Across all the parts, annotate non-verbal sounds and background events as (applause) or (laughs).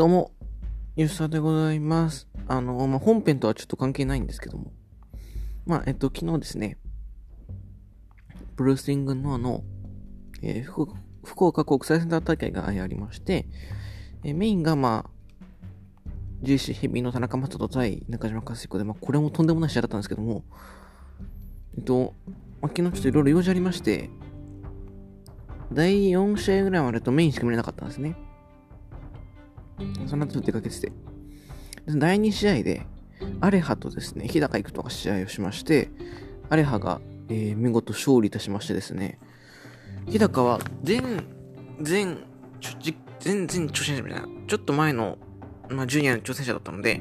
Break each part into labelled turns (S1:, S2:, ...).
S1: どうも、ゆうさでございます。あの、まあ、本編とはちょっと関係ないんですけども。まあ、えっと、昨日ですね、ブルースリングノアの、えー福福岡国際センター大会がありまして、えーメインがまあ、GC ヘビーの田中正人対中島和彦で、まあ、これもとんでもない試合だったんですけども、えっと、まあ、昨日ちょっといろいろ用事ありまして、第4試合ぐらいまでとメインしか見れなかったんですね。その後出かけてて。第2試合で、アレハとですね、日高育人が試合をしまして、アレハが、えー見事勝利いたしましてですね、日高は前、前、ちょじ全然挑戦者みたいな、ちょっと前の、まあ、ジュニアの挑戦者だったので、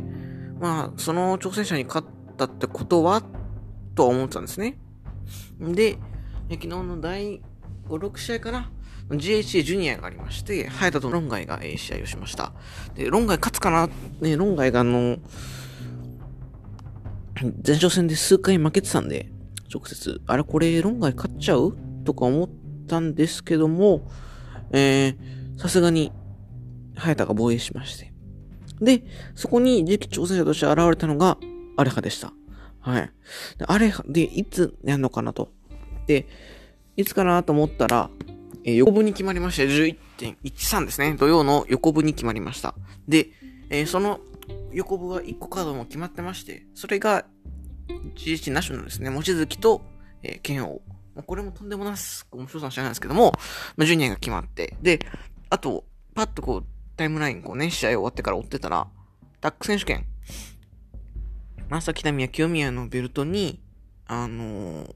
S1: まあ、その挑戦者に勝ったってことは、とは思ってたんですね。で、昨日の第5、6試合かな GHA ジュニアがありまして、早田とロンガイが試合をしました。で、ロンガイ勝つかな？ね、ロンガイがあの、前哨戦で数回負けてたんで、直接、あれこれロンガイ勝っちゃう？とか思ったんですけども、えー、さすがに、早田が防衛しまして。で、そこに次期挑戦者として現れたのが、アレハでした。はい。でアレハ、で、いつやるのかなと。で、いつかなと思ったら、えー横部に決まりまして、11.13ですね。土曜の横部に決まりました。で、えーその横部は1個カードも決まってまして、それが GH ナショナルですね。望月と、えー、剣王。まこれもとんでもなす面白さの試合なんですけども、まあ、ジュニアが決まって、で、あと、パッとこう、タイムラインこうね、試合終わってから追ってたら、タック選手権、正木民や清宮のベルトに、あのー、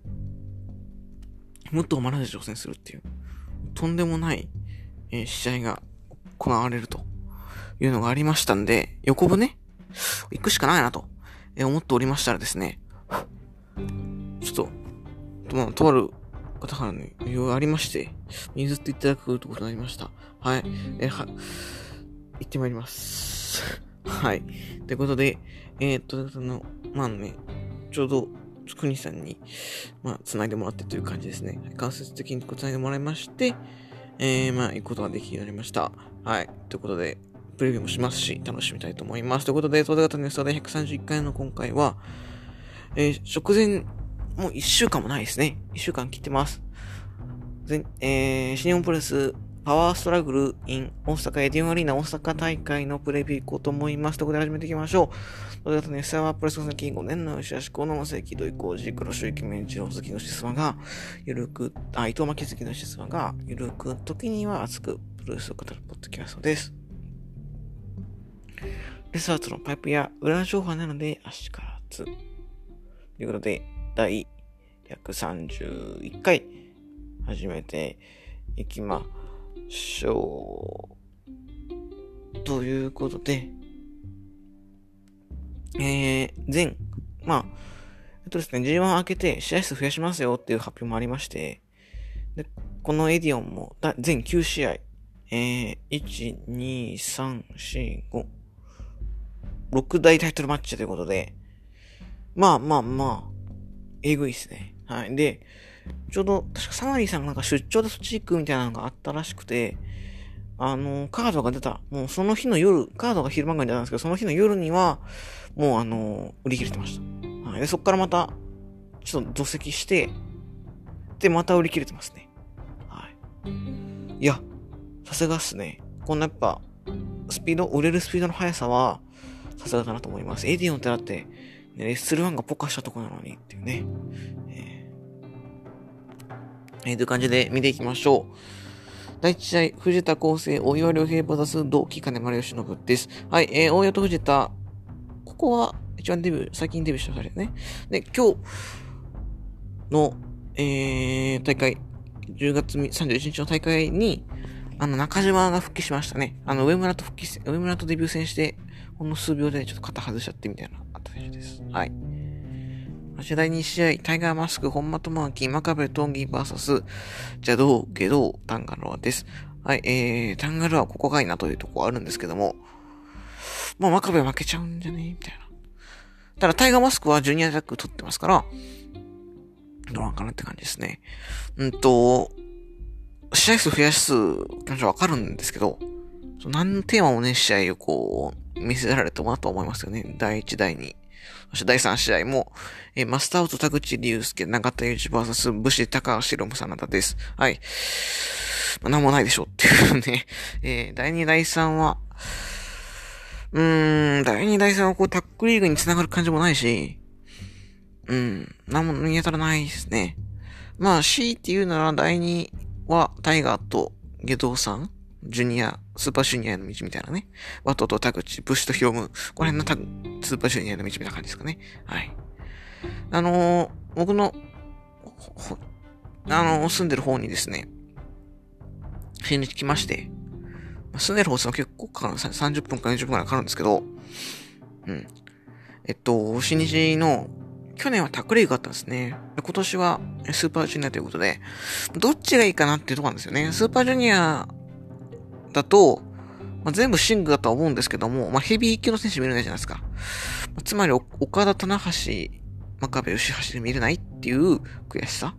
S1: 武藤真奈で挑戦するっていう、とんでもない、え試合が行われるというのがありましたんで、横部ね、行くしかないなと、え思っておりましたらですね、ちょっと、まあ、とある方からの要望がありまして、譲っていただくとことになりました。はい。えーは、行ってまいります。はい。ということで、えー、っと、あの、まあね、ちょうど、つにさんに、まあ、繋いでもらってという感じですね。間接的に繋いでもらいまして、えー、まあ、行くことができるようになりました。はい。ということで、プレビューもしますし、楽しみたいと思います。ということで、東大型ニュースで131回の今回は、えー、直前、もう1週間もないですね。1週間切ってます。えー、新日本プレスパワーストラグル in 大阪エディオンアリーナ大阪大会のプレビュー行こうと思います。ということで始めていきましょう。ということで、スタワープレスの先5年の吉橋河野正幸土井浩二黒潮池面一郎関のシスマが、ゆるく、あ、伊藤巻月のシスマが、ゆるく、時には熱くプロレスを語るポッドキャストです。レスアーツのパイプや裏の情報なので、足からず。ということで、第131回、始めていきましょう。ということで、えー、前、まあ、えっとですね、G1 明けて試合数増やしますよっていう発表もありまして、で、このエディオンもだ全9試合、えー、1、2、3、4、5、6大タイトルマッチということで、まあまあまあ、えぐいっすね。はい。で、ちょうど、確かサマリーさんがなんか出張でそっち行くみたいなのがあったらしくて、あの、カードが出た。もうその日の夜、カードが昼間ぐらいに出たんですけど、その日の夜には、もうあの、売り切れてました。はい。で、そっからまた、ちょっと除籍して、で、また売り切れてますね。はい。いや、さすがっすね。こんなやっぱ、スピード、売れるスピードの速さは、さすがだなと思います。エディオンってだって、ね、レッスル1がポカしたとこなのにっていうね。えーえーという感じで見ていきましょう。第1試合、藤田康生、大岩良平バザス、同期金丸義信です。はい、えー、大岩と藤田、ここは一番デビュー、最近デビューした二人ね。で、今日の、えー、大会、10月31日の大会に、あの、中島が復帰しましたね。あの、上村と復帰、上村とデビュー戦して、ほんの数秒でちょっと肩外しちゃってみたいな、あった選手です。はい。そして第2試合、タイガーマスク、本間智明、真壁トンギバーサス、邪道、下道、タンガロアです。はい、えー、タンガロアここがいいなというとこあるんですけども、まあ、真壁負けちゃうんじゃね？みたいな。ただ、タイガーマスクはジュニアタック取ってますから、どうなんかなって感じですね。うんと、試合数増やす気持ちわかるんですけど、何のテーマもね、試合をこう、見せられたなと思いますよね。第1、第2。そして第3試合も、えー、マスターウト田口竜介、長田裕二 VS 武士高橋ロムさなだです。はい。まあ、なんもないでしょうっていうね。えー、第2、第3は、うーん、第2、第3はこうタックリーグに繋がる感じもないし、うん、なんも見当たらないですね。まあ C っていうなら第2はタイガーとゲドウさんジュニア、スーパージュニアへの道みたいなね。ワトとタグチ、ブッシュとヒロム。この辺のタグ、スーパージュニアの道みたいな感じですかね。はい。あのー、僕の、あのー、住んでる方にですね、新日来まして、住んでる方は結構かかる、30分か40分くらいかかるんですけど、うん。えっと、新日の、去年はタックリーグがあったんですね。今年はスーパージュニアということで、どっちがいいかなっていうとこなんですよね。スーパージュニアだと、まあ、全部シングだとは思うんですけども、まあ、ヘビー級の選手見れないじゃないですか。まあ、つまり、岡田、棚橋、真壁、吉橋で見れないっていう悔しさ。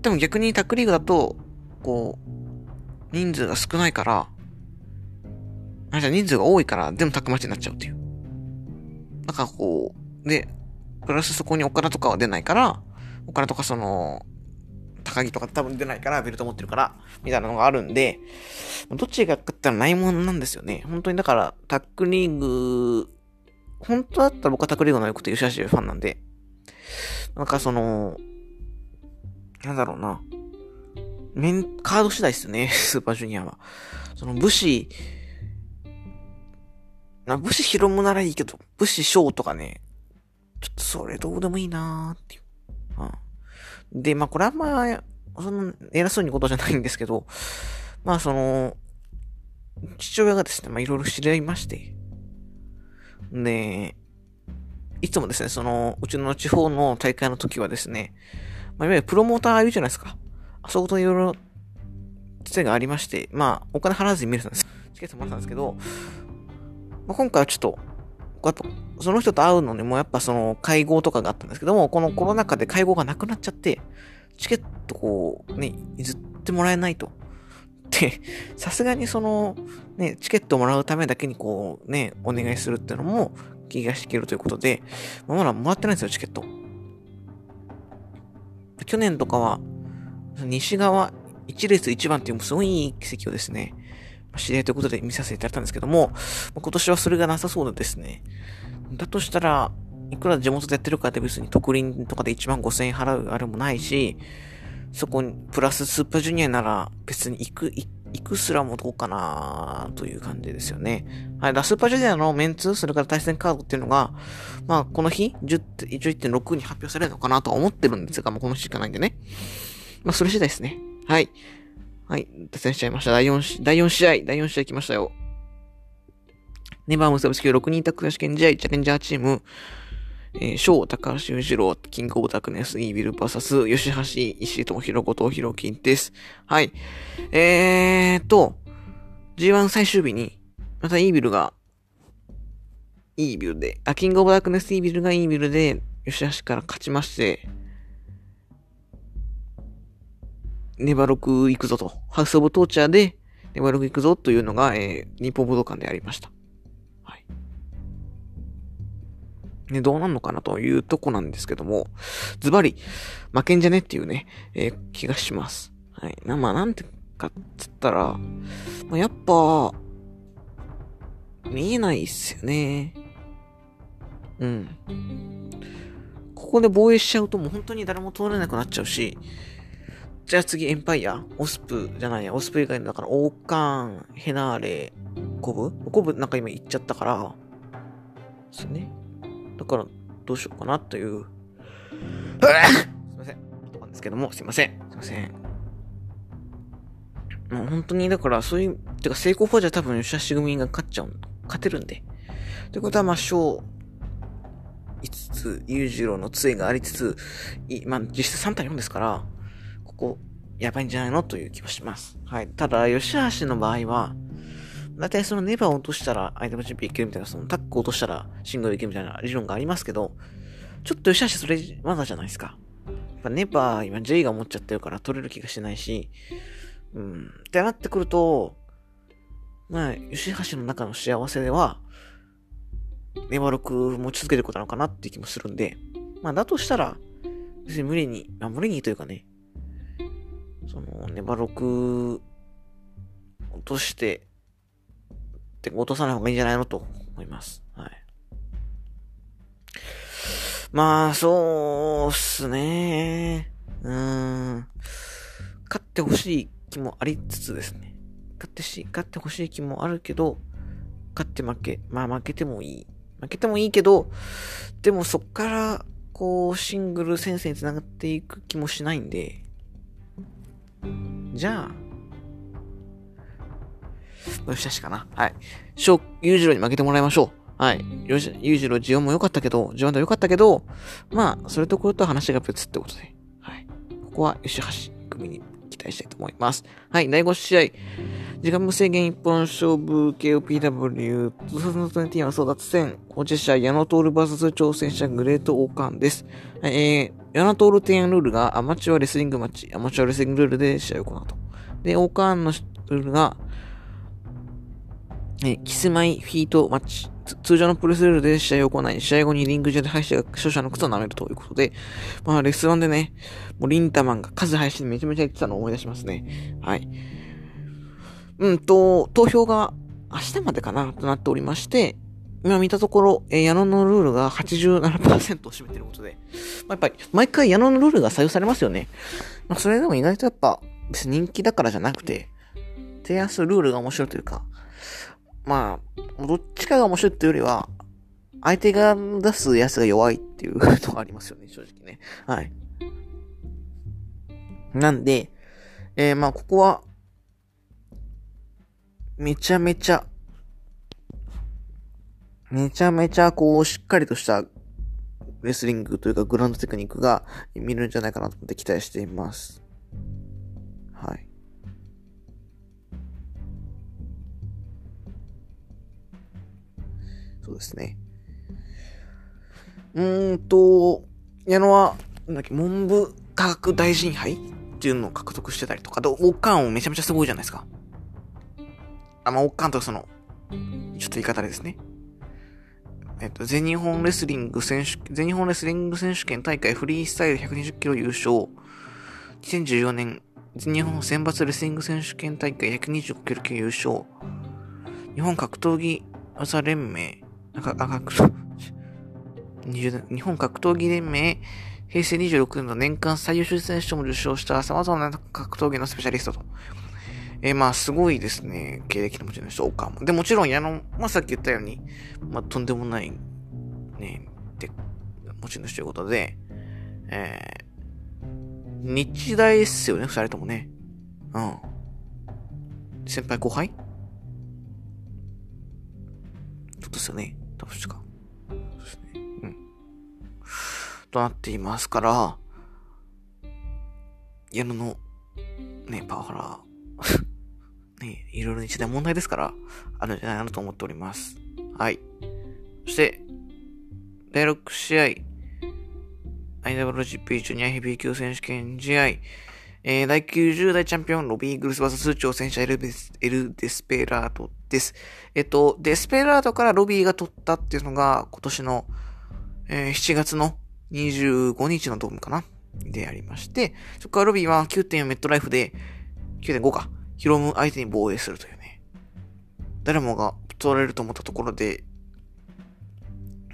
S1: でも逆にタックリーグだと、こう、人数が少ないから、あ、じゃ人数が多いから、全部タックマッチになっちゃうっていう。なんかこう、で、プラスそこに岡田とかは出ないから、岡田とかその、高木とか多分出ないから、ベルト持ってるから、みたいなのがあるんで、どっちが勝ったらないものなんですよね。本当にだから、タックリーグ、本当だったら僕はタックリーグのよくて吉橋ファンなんで、なんかその、なんだろうな。面、カード次第ですね、(laughs) スーパージュニアは。その武士、な武士広むならいいけど、武士翔とかね、ちょっとそれどうでもいいなーっていう。うん。で、まあこれあんま、その、偉そうにことじゃないんですけど、まあその、父親がですね、まあいろいろ知り合いまして、で、いつもですね、その、うちの地方の大会の時はですね、まあ、いわゆるプロモーターいるじゃないですか。あそこといろいろ、つてがありまして、まあ、お金払わずに見れたんです。チケットもらったんですけど、まあ、今回はちょっと、やっ、その人と会うのにもやっぱその会合とかがあったんですけども、このコロナ禍で会合がなくなっちゃって、チケットこう、ね、譲ってもらえないと。で、さすがにその、ね、チケットをもらうためだけにこう、ね、お願いするっていうのも気が引けるということで、まだもらってないんですよ、チケット。去年とかは、西側一列一番っていうすごいいい奇跡をですね、知り合いということで見させていただいたんですけども、今年はそれがなさそうでですね。だとしたら、いくら地元でやってるかって別に特輪とかで1万5千円払うあれもないし、そこに、プラススーパージュニアなら別に行く、行くすらもどうかなという感じですよね。はい。だスーパージュニアのメンツ、それから対戦カードっていうのが、まあ、この日、11.6に発表されるのかなと思ってるんですが、まあ、この日しかないんでね。まあ、それ次第ですね。はい。はい。脱線しちゃいました。第4、第4試合、第4試合来ましたよ。ネバームサブスキル6人宅試験試合、チャレンジャーチーム、えー、翔、高橋裕次郎、キングオブダークネス、イービルバーサス、吉橋、石井智弘、後藤弘金です。はい。えーと、G1 最終日に、またイービルが、イービルで、あ、キングオブダークネスイービルがイービルで、吉橋から勝ちまして、ネバロク行くぞと、ハウスオブトーチャーで、ネバロク行くぞというのが、えー、日本武道館でありました。はい。ね、どうなんのかなというとこなんですけども、ズバリ、負けんじゃねっていうね、えー、気がします。はい。な、まあ、なんてかっつったら、まあ、やっぱ、見えないっすよね。うん。ここで防衛しちゃうともう本当に誰も通れなくなっちゃうし、じゃあ次、エンパイア？オスプ？じゃないや、オスプ以外の、だから、オーカーン、ヘナーレ、コブ？コブなんか今言っちゃったから、ですね。だから、どうしようかなという。すいません。なんですけども、すいません。すいません。もう本当に、だから、そういう、てか、成功法じゃ多分、吉橋組が勝っちゃう、勝てるんで。ということは、まあ、小、5つ、裕次郎の杖がありつつ、いまあ、実質3対4ですから、こ、やばいんじゃないの？という気はします。はい。ただ、吉橋の場合は、だいたいそのネバーを落としたら、アイテム準備いけるみたいな、そのタックを落としたらシングルいけるみたいな理論がありますけど、ちょっと吉橋それ、まだじゃないですか。やっぱネバー、今 J が持っちゃってるから取れる気がしないし、うん。ってなってくると、まあ、吉橋の中の幸せでは、ネバロク持ち続けることなのかなっていう気もするんで、まあ、だとしたら、別に無理に、まあ、無理にというかね、その、ネバロク、落として、って落とさない方がいいんじゃないのと思います。はい。まあ、そうっすね。うーん。勝ってほしい気もありつつですね。勝ってし、勝ってほしい気もあるけど、勝って負け、まあ負けてもいい。負けてもいいけど、でもそっから、こう、シングル先生に繋がっていく気もしないんで、じゃあ、よしよしかな。はい。翔、裕次郎に負けてもらいましょう。はい。よし、裕次郎、ジオンも良かったけど、ジオンも良かったけど、まあ、それとこれと話が別ってことで、はい。ここは、吉橋組に期待したいと思います。はい。第5試合。時間無制限一本勝負 KOPW 2020は争奪戦、保持者矢野徹 VS 挑戦者グレートオーカンです。えー、矢野徹提案ルールがアマチュアレスリングマッチ、アマチュアレスリングルールで試合を行うと。で、オーカンのルールが、えーキスマイフィートマッチ。通常のプレスルールで試合を行い、試合後にリング上で敗者が勝者の靴を舐めるということで、まあ、レスワンでね、もうリンタマンが数配信めちゃめちゃ言ってたのを思い出しますね。はい。うんと、投票が明日までかなとなっておりまして、今見たところ、えー、矢野のルールが87%を占めてることで、まあ、やっぱり、毎回矢野のルールが採用されますよね。まあ、それでも意外とやっぱ、別に人気だからじゃなくて、提案するルールが面白いというか、まあ、どっちかが面白いっていうよりは、相手が出すやつが弱いっていうのがありますよね、正直ね。はい。なんで、えー、まあ、ここは、めちゃめちゃ、めちゃめちゃこう、しっかりとしたレスリングというかグランドテクニックが見るんじゃないかなと思って期待しています。そうですね。うーんと、矢野は、なんだっけ、文部科学大臣杯っていうのを獲得してたりとか、で、王冠をめちゃめちゃすごいじゃないですか。あ、まあ、おっかんとその、ちょっと言い方ですね。えっと、全日本レスリング選手、全日本レスリング選手権大会フリースタイル120キロ優勝。2014年、全日本選抜レスリング選手権大会125キロ級優勝。日本格闘技技連盟、なんか、あ、格闘、日本格闘技連盟、平成26年の年間最優秀選手とも受賞した様々な格闘技のスペシャリストと。えー、まあ、すごいですね。経歴の持ち主、オカも。で、もちろん、矢野、まあ、さっき言ったように、まあ、とんでもない、ね、で、持ち主ということで、えー、日大っすよね、二人ともね。うん。先輩後輩？そうですよね。確か。そうですね。うん。となっていますから、矢野の、ね、パワハラ (laughs) ね、いろいろ日大問題ですから、あるんじゃないかなと思っております。はい。そして、第6試合、IWGP ジュニアヘビー級選手権試合、えー、第90代チャンピオン、ロビーグルス VS 挑戦者エルデスエルデスペラートです。えっと、デスペラートからロビーが取ったっていうのが、今年の、えー、7月の25日のドームかな？でありまして、そこからロビーは9.4メットライフで、9.5か。ヒロム相手に防衛するというね。誰もが取られると思ったところで、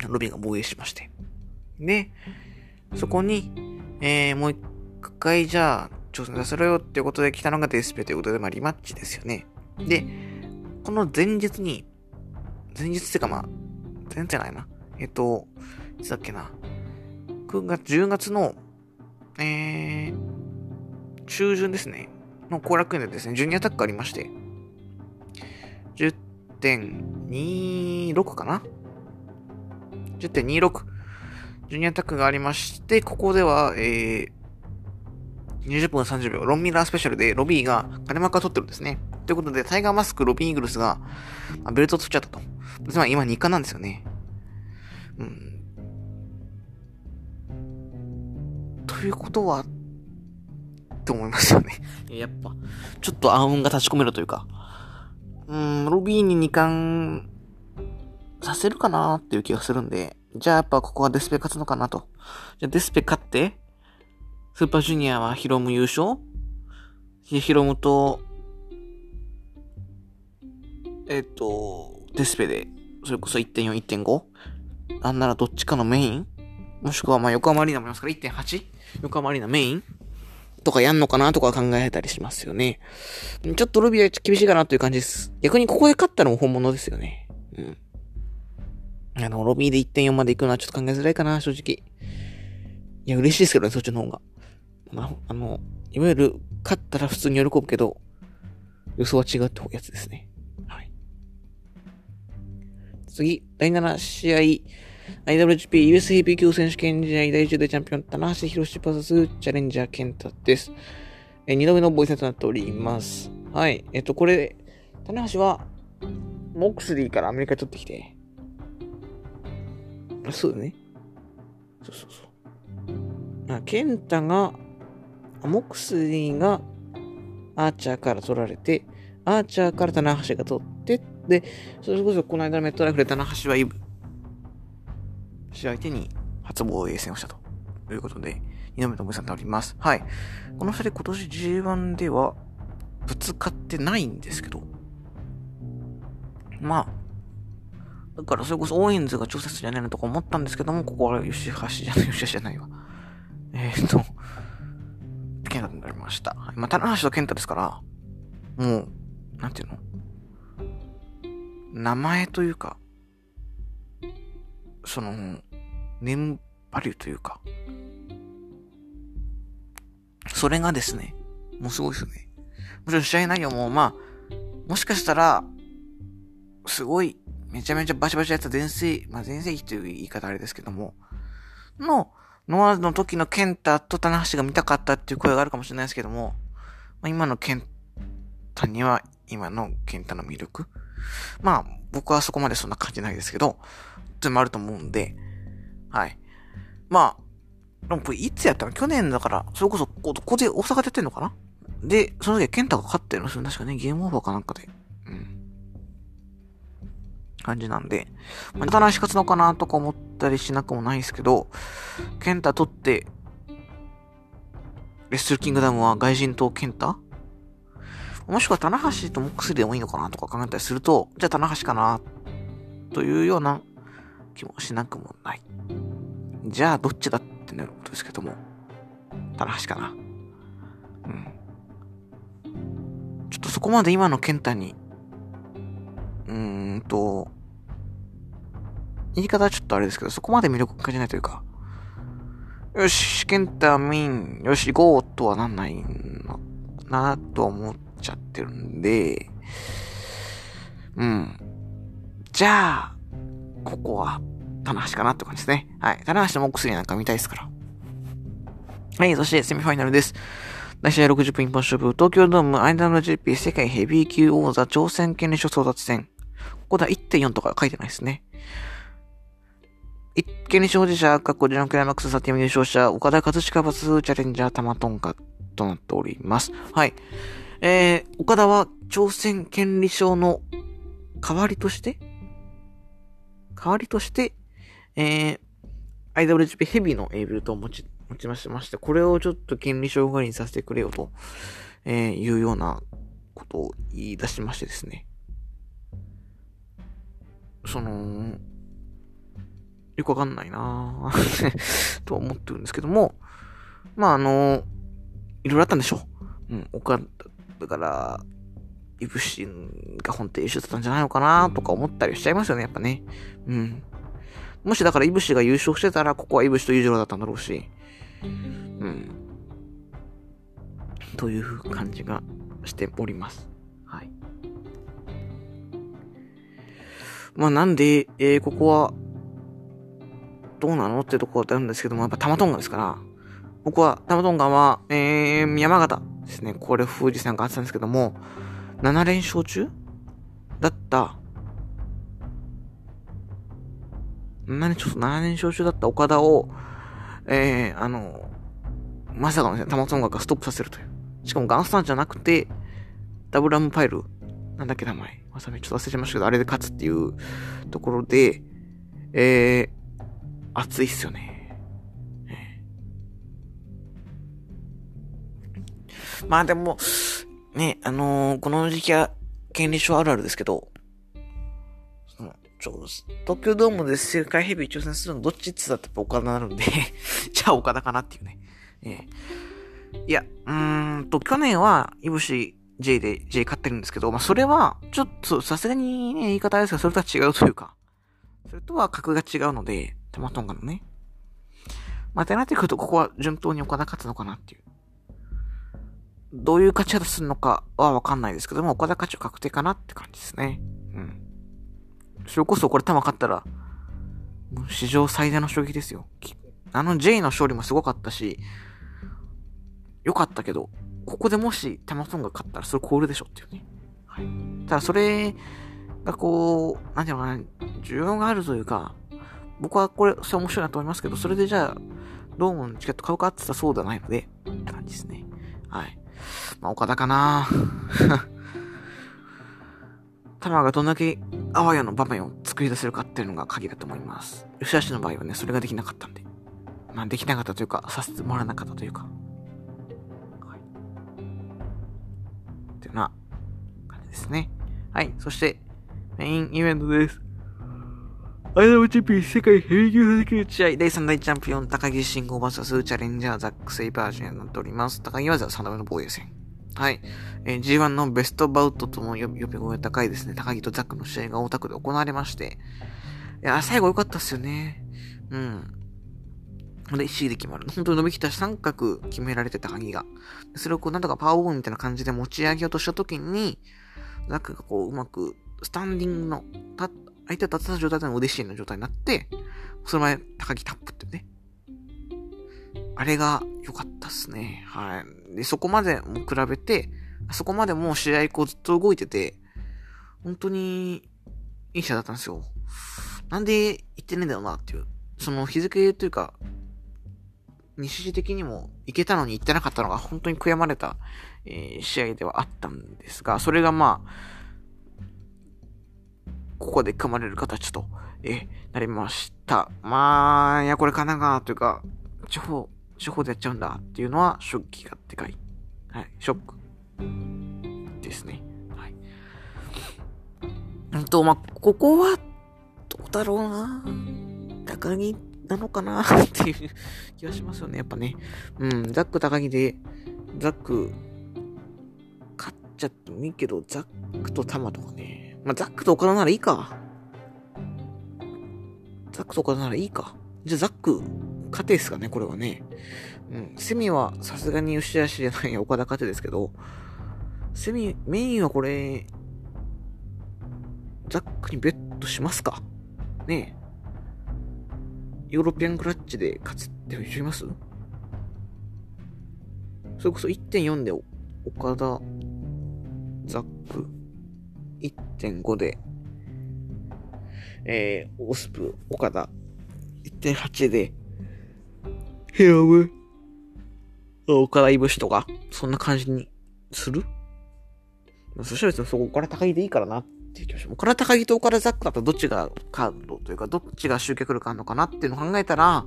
S1: ロビンが防衛しまして。で、そこに、えー、もう一回じゃあ、挑戦させろよっていうことで来たのがデスペということで、まあリマッチですよね。で、この前日に、前日っていうかまあ、前日じゃないな。えっと、いつだっけな。9月、10月の、えー、中旬ですね。の後楽園でですね、ジュニアタックがありまして、10.26かな ?10.26。ジュニアタックがありまして、ここでは、えー、20分30秒、ロンミラースペシャルでロビーが金マーカー取ってるんですね。ということで、タイガーマスク、ロビーイーグルスが、ベルトを取っちゃったと。つまり今日課なんですよね。うん。ということは、って思いますよね。やっぱ、ちょっと暗雲が立ち込めるというか、うん、ロビーに2冠させるかなっていう気がするんで、じゃあやっぱここはデスペ勝つのかなと。じゃあデスペ勝って、スーパージュニアはヒロム優勝？ヒロムと、えっ、と、デスペで、それこそ1.4、1.5? なんならどっちかのメイン？もしくはま横浜アリーナもありますから 1.8? 横浜アリーナメイン？とかやんのかなとか考えたりしますよね。ちょっとロビーは厳しいかなという感じです。逆にここで勝ったのも本物ですよね。うん。あの、ロビーで1.4まで行くのはちょっと考えづらいかな、正直。いや、嬉しいですけどね、そっちの方が。まあ、あの、いわゆる、勝ったら普通に喜ぶけど、予想は違うってやつですね。はい。次、第7試合、IWGP US ヘビー級選手権試合第10でチャンピオン、棚橋博士 VS チャレンジャー健太です。えー、2度目のボイスとなっております。はい。えっと、これ、棚橋は、モクスリーからアメリカに取ってきて、あそうだね。そうそうそう。あ、ケンタが、モクスリーがアーチャーから取られて、アーチャーから棚橋が取って、で、それこそこの間のメットライフで棚橋はイブ、試合相手に初防衛戦をしたということで、二度目ともさんでおります。はい。この二人今年 G1 ではぶつかってないんですけど、まあ、だからそれこそオーエンズが調節じゃないのとか思ったんですけども、ここは吉橋じゃない、吉橋じゃないわ。えー、っと、ケンタになりました。まあ、棚橋とケンタですから、もう、なんていうの？名前というか、その、ネームバリューというか、それがですね、もうすごいですよね。もちろん試合内容も、まあ、もしかしたら、すごいめちゃめちゃバシバシやった前世、まあ、前世紀という言い方あれですけども、の、ノアの時のケンタと棚橋が見たかったっていう声があるかもしれないですけども、まあ、今のケンタには今のケンタの魅力？まあ、僕はそこまでそんな感じないですけど、でもあると思うんで、はい。まあ、でもこれいつやったの？去年だから、それこそ、ここで大阪でやってんのかな？で、その時はケンタが勝ってるんですよ。確かね、ゲームオーバーかなんかで。感じなんで、まあ、新し勝つのかなとか思ったりしなくもないですけど、ケンタ取って、レッスルキングダムは外人とケンタ？もしくは棚橋とモックスでもいいのかなとか考えたりすると、じゃあ棚橋かなというような気もしなくもない。じゃあどっちだってなることですけども、棚橋かな。うん。ちょっとそこまで今のケンタに、うーんと、言い方はちょっとあれですけど、そこまで魅力感じないというか、よし、ケンタミン、よし、ゴーとはなんないのなと思っちゃってるんで、うん。じゃあ、ここは、棚橋かなって感じですね。はい。棚橋とモックスリーなんか見たいですから。はい、そしてセミファイナルです。第試合60分一本勝負、東京ドーム IWGP 世界ヘビー級王座挑戦権利書争奪戦。ここでは1.4とか書いてないですね。一見に所持者、過去ジャンクライマックスサティム優勝者、岡田和親バスチャレンジャー玉トンカとなっております。はい。えー、岡田は挑戦権利賞の代わりとして代わりとして、えー、IWGP ヘビーのエイブルトを持ち、持ちましてまして、これをちょっと権利賞代わりにさせてくれよと、えー、いうようなことを言い出しましてですね。その、よくわかんないな (laughs) と思ってるんですけども、まあ、あの、いろいろあったんでしょう。うん、岡だから、イブシが本当優秀だったんじゃないのかなとか思ったりしちゃいますよね、やっぱね。うん。もしだからイブシが優勝してたら、ここはイブシとユージロだったんだろうし。うん。という感じがしております。はい。まあなんで、えー、ここは、どうなのってところであるんですけども、やっぱタマトンガですから、僕はタマトンガは、えー、山形ですね。これ、富士山があってたんですけども、7連勝中だった、何ちょっと7連勝中だった岡田を、えー、あの、まさかのね、タマトンガがストップさせるという。しかもガンスタンじゃなくて、ダブルアムパイルなんだっけ名前。まさみちょっと忘れちゃいましたけど、あれで勝つっていうところで、えー、熱いっすよね。まあでも、ね、あのー、この時期は、権利書あるあるですけど、その、ちょ、東京ドームで世界ヘビー挑戦するのどっちって言ったらやっぱ岡田なるんで (laughs) じゃあ岡田かなっていうね。えー、いや、うーんと、去年は、いぶし J で J 買ってるんですけど、まあそれは、ちょっとさすがにね、言い方ですが、それとは違うというか、それとは格が違うので、タマトンガのね。まあ、てなってくると、ここは順当に岡田勝つのかなっていう。どういう勝ち方するのかはわかんないですけども、岡田勝ちは確定かなって感じですね。うん。それこそこれ球勝ったら、もう史上最大の衝撃ですよ。あの J の勝利もすごかったし、良かったけど、ここでもしタマソンが勝ったらそれコールでしょっていうね。はい。ただそれがこう、なんていうのかな、需要があるというか、僕はこれ、それ面白いなと思いますけど、それでじゃあ、ドームのチケット買うかって言ったらそうではないので、って感じですね。はい。まあ、岡田かな (laughs) タマがどんだけあわやの場面を作り出せるかっていうのが鍵だと思います。吉橋の場合はね、それができなかったんで。まあ、できなかったというか、させてもらわなかったというか。はい。っていうような感じですね。はい。そして、メインイベントです。アイダムチッピー世界ヘビー級級打ち合第3代チャンピオン高木慎吾バーサスチャレンジャーザックセイバージョンになっております。高木は3度目の防衛戦。はい。えー、G1 のベストバウトとも呼び声高いですね。高木とザックの試合が大田区で行われまして。いや、最後良かったっすよね。うん。で、C で決まる。本当に伸びきた三角決められてた鍵が。それをこう、なんとかパワーボーンみたいな感じで持ち上げようとしたときに、ザックがこう、うまく、スタンディングの、た、相手が立った状態での腕シーの状態になって、その前、高木タップってね。あれが良かったっすね。はい。で、そこまでも比べて、そこまでもう試合こうずっと動いてて、本当にいい試合だったんですよ。なんで行ってねえんだよなっていう。その日付というか、日時的にも行けたのに行ってなかったのが本当に悔やまれた、えー、試合ではあったんですが、それがまあ、ここで組まれる形と、え、なりました。まあ、いや、これ神奈川というか、地方、地方でやっちゃうんだっていうのは、ショッキがでかい。はい、ショック。ですね。はい。うんと、まあ、ここは、どうだろうな高木なのかなっていう気がしますよね、やっぱね。うん、ザック高木で、ザック、勝っちゃってもいいけど、ザックとタマとかね。まあ、ザックと岡田ならいいか。ザックと岡田ならいいか。じゃあ、ザック、勝てですかね、これはね。うん。セミはさすがに吉田氏じゃない岡田勝てですけど、セミ、メインはこれ、ザックにベットしますかねえ。ヨーロピアンクラッチで勝つって人います？それこそ1.4で岡田、ザック、1.5で、えー、オスプ、岡田、1.8で、ヘアム、岡田いぶしとか、そんな感じにする？そしたら別にそこから高木でいいからなっていう気がします。岡田高木と岡田ザックだったらどっちがカードというか、どっちが集客力あるのかなっていうのを考えたら、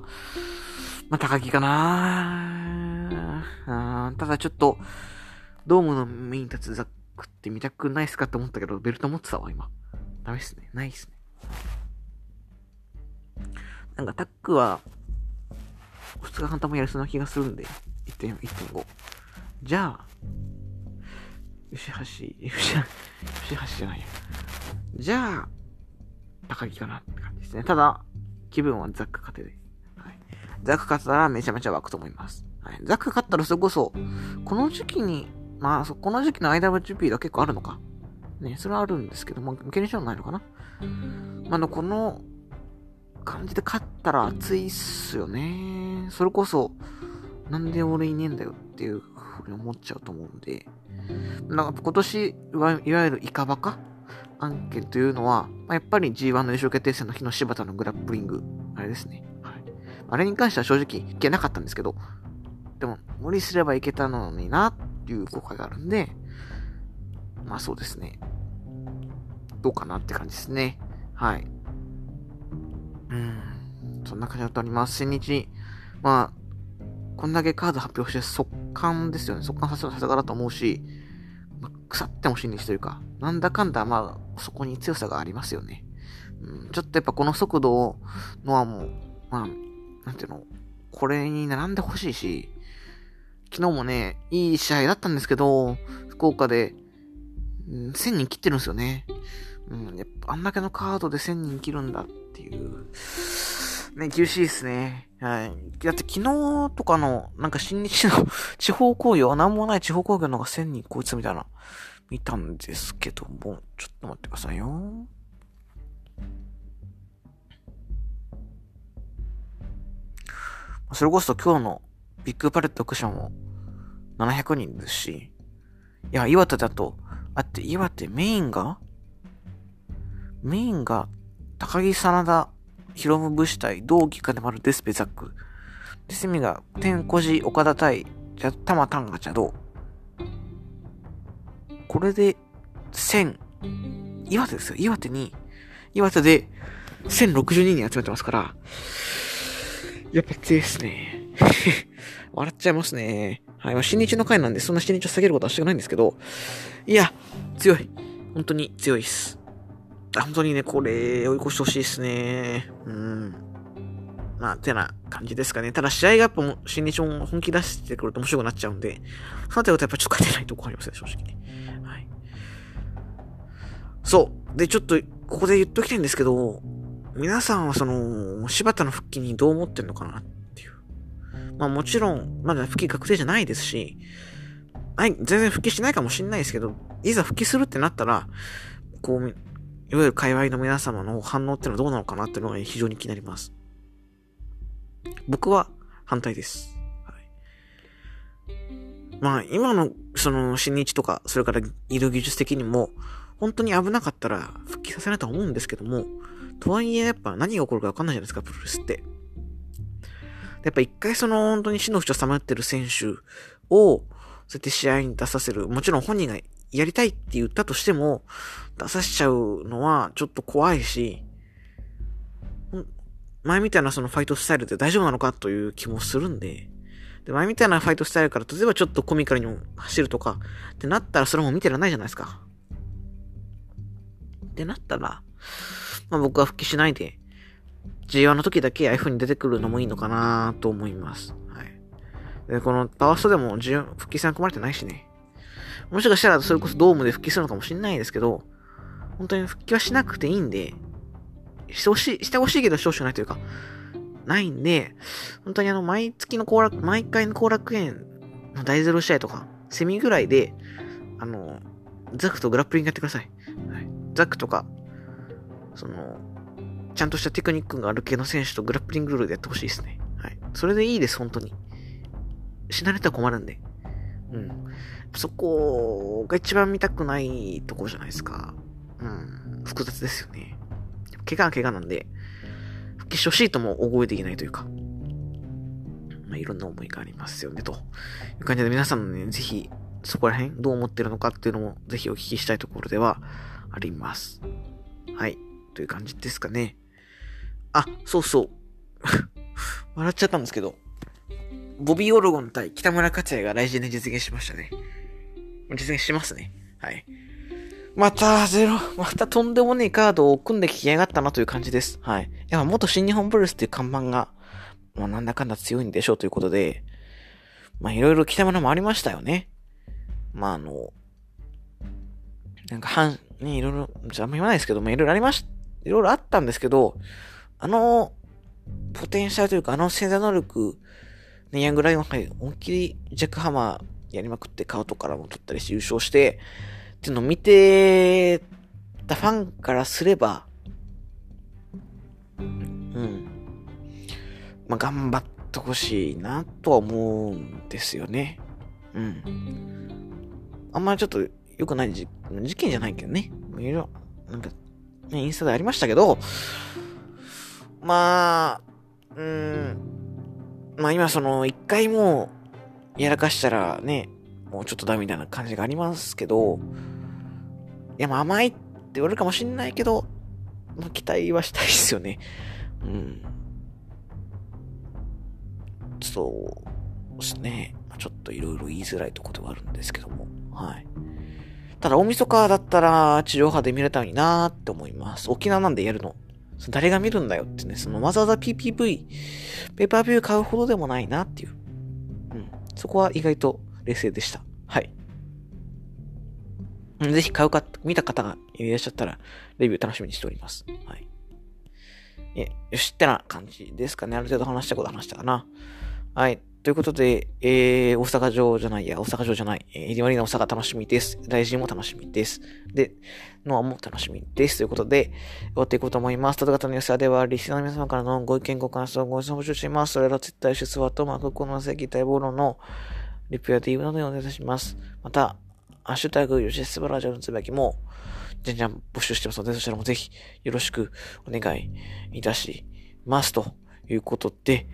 S1: まあ、高木かなあただちょっと、ドームのメイン立つザッククって見たくないっすかって思ったけど、ベルト持ってたわ、今。ダメっすね。ないっすね。なんかタックは、2日間ともやりそうな気がするんで、1.4、1.5。じゃあ、吉橋、吉橋じゃないや。じゃあ、高木かなって感じですね。ただ、気分はザック勝てで。はい、ザック勝ったらめちゃめちゃ湧くと思います。はい、ザック勝ったらそれこそ、この時期に、まあ、そこの時期の IWGP が結構あるのか。ね、それはあるんですけども、受けにしないのかな。まあ、の、この感じで勝ったら熱いっすよね。それこそ、なんで俺いねえんだよっていうふうに思っちゃうと思うんで、なんか今年いわゆるイカバカ案件というのは、まあ、やっぱり G1 の優勝決定戦の日の柴田のグラップリング、あれですね。はい。あれに関しては正直いけなかったんですけど、でも無理すればいけたのになっいう後悔があるんで、まあそうですね。どうかなって感じですね。はい。うん。そんな感じだとあります。千日、まあ、こんだけカード発表して速乾ですよね。速乾させたかだと思うし、まあ、腐っても新日というか、なんだかんだ、まあ、そこに強さがありますよね。うん、ちょっとやっぱこの速度のはもう、まあ、なんていうの、これに並んでほしいし、昨日もね、いい試合だったんですけど、福岡で、うん、1000人切ってるんですよね。うん、やっぱあんだけのカードで1000人切るんだっていう。ね、厳しいですね。はい。だって昨日とかの、なんか新日の (laughs) 地方工業、なんもない地方工業の方が1000人こいつみたいな、見たんですけども、ちょっと待ってくださいよ。それこそ今日のビッグパレットクションも700人ですし、いや、岩手だと、あって、岩手メインがメインが、高木真田、ヒロム武士対、同期金丸デスペザック。で、セミが、天小寺岡田対、じゃ、玉丹が茶道。これで、1000、岩手ですよ。岩手に、岩手で、1062人集めてますから、やっぱ強いですね。(laughs) 笑っちゃいますね。はい。まあ、新日の回なんで、そんな新日を下げることはしたくないんですけど、いや、強い。本当に強いです。本当にね、これ、追い越してほしいですね。うん。まあ、てな感じですかね。ただ、試合がやっぱも、新日も本気出してくると面白くなっちゃうんで、そうなってことはやっぱちょっと勝てないとこありますね、正直ね。はい。そう。で、ちょっと、ここで言っときたいんですけど、皆さんはその、柴田の復帰にどう思ってんのかなっ。まあもちろん、まだ復帰確定じゃないですし、はい、全然復帰しないかもしんないですけど、いざ復帰するってなったら、こう、いわゆる界隈の皆様の反応ってのはどうなのかなっていうのが非常に気になります。僕は反対です。はい、まあ、今の、その、新日とか、それから医療技術的にも、本当に危なかったら復帰させないとは思うんですけども、とはいえ、やっぱ何が起こるかわかんないじゃないですか、プロレスって。やっぱ一回その本当に死の淵をさまってる選手を、そうやって試合に出させる。もちろん本人がやりたいって言ったとしても、出させちゃうのはちょっと怖いし、前みたいなそのファイトスタイルで大丈夫なのかという気もするんで、で、前みたいなファイトスタイルから、例えばちょっとコミカルにも走るとか、ってなったらそれも見てらないじゃないですか。ってなったら、まあ僕は復帰しないで、G1 の時だけああいう風に出てくるのもいいのかなと思います。はい。で、このパワーストでも G1 復帰戦組まれてないしね。もしかしたらそれこそドームで復帰するのかもしれないですけど、本当に復帰はしなくていいんで、してほしい、してほしいけどしてほしくないというか、ないんで、本当にあの、毎月の後楽、毎回の後楽園の大ゼロ試合とか、セミぐらいで、あの、ザクとグラップリングやってください。はい、ザクとか、その、ちゃんとしたテクニックがある系の選手とグラップリングルールでやってほしいですね。はい。それでいいです、本当に。死なれたら困るんで。うん。そこが一番見たくないところじゃないですか。うん。複雑ですよね。怪我は怪我なんで、復帰してほしいとも覚えていないというか。まあ、いろんな思いがありますよね、という感じで皆さんのね、ぜひ、そこら辺どう思ってるのかっていうのもぜひお聞きしたいところではあります。はい。という感じですかね。あ、そうそう。(laughs) 笑っちゃったんですけど、ボビー・オロゴン対北村克也が来週で実現しましたね。実現しますね。はい。また、ゼロ、またとんでもねえカードを組んできやがったなという感じです。はい。やっぱ元新日本プロレスっていう看板が、まあなんだかんだ強いんでしょうということで、まあいろいろ北村もありましたよね。まああの、なんか半、ね、いろいろ、じゃあんま言わないですけど、まあいろいろありまし、いろいろあったんですけど、あの、ポテンシャルというか、あの潜在能力、ね、ヤングライオン杯、思いっきりジャックハマーやりまくってカウトからも取ったりして優勝して、っていうのを見てたファンからすれば、うん。まあ、頑張ってほしいなとは思うんですよね。うん。あんまりちょっと良くない事件じゃないけどね。いろいろ、なんか、ね、インスタでありましたけど、まあ、うん、まあ今その、一回もやらかしたらね、もうちょっとダメみたいな感じがありますけど、いや、まあ甘いって言われるかもしんないけど、まあ、期待はしたいですよね。うん。そうですね。ちょっといろいろ言いづらいところではあるんですけども。はい。ただ、大晦日だったら地上波で見れたのになーって思います。沖縄なんでやるの？誰が見るんだよってね、そのわざわざ PPV、ペーパービュー買うほどでもないなっていう。うん。そこは意外と冷静でした。はい。ぜひ買うか、見た方がいらっしゃったら、レビュー楽しみにしております。はい。え、よしってな感じですかね。ある程度話したこと話したかな。はい。ということで、えー、大阪城じゃないや、大阪城じゃない、えー、エディマリーナ大阪楽しみです。大臣も楽しみです。で、ノアも楽しみです。ということで、終わっていこうと思います。ただ方の様子では、リスナーの皆様からのご意見、ご感想、ご質問募集しています。それら絶対出話と、マクコの席待望論のリプや DM などでお願いいたします。また、ハッシュタグ、ヨシスバラジャのつぶやきも、じゃんじゃん募集してますので、そちらもぜひよろしくお願いいたします。ということで、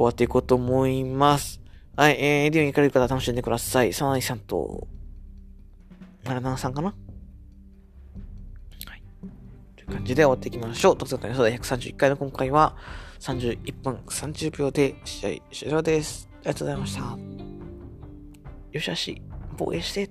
S1: 終わっていこうと思います。はい、えー、ディオン行かれる方楽しんでください。サナイさんと、奈良さんかな？はい。という感じで終わっていきましょう。特撮の予想第131回の今回は、31分30秒で試合終了です。ありがとうございました。よしあし、防衛して。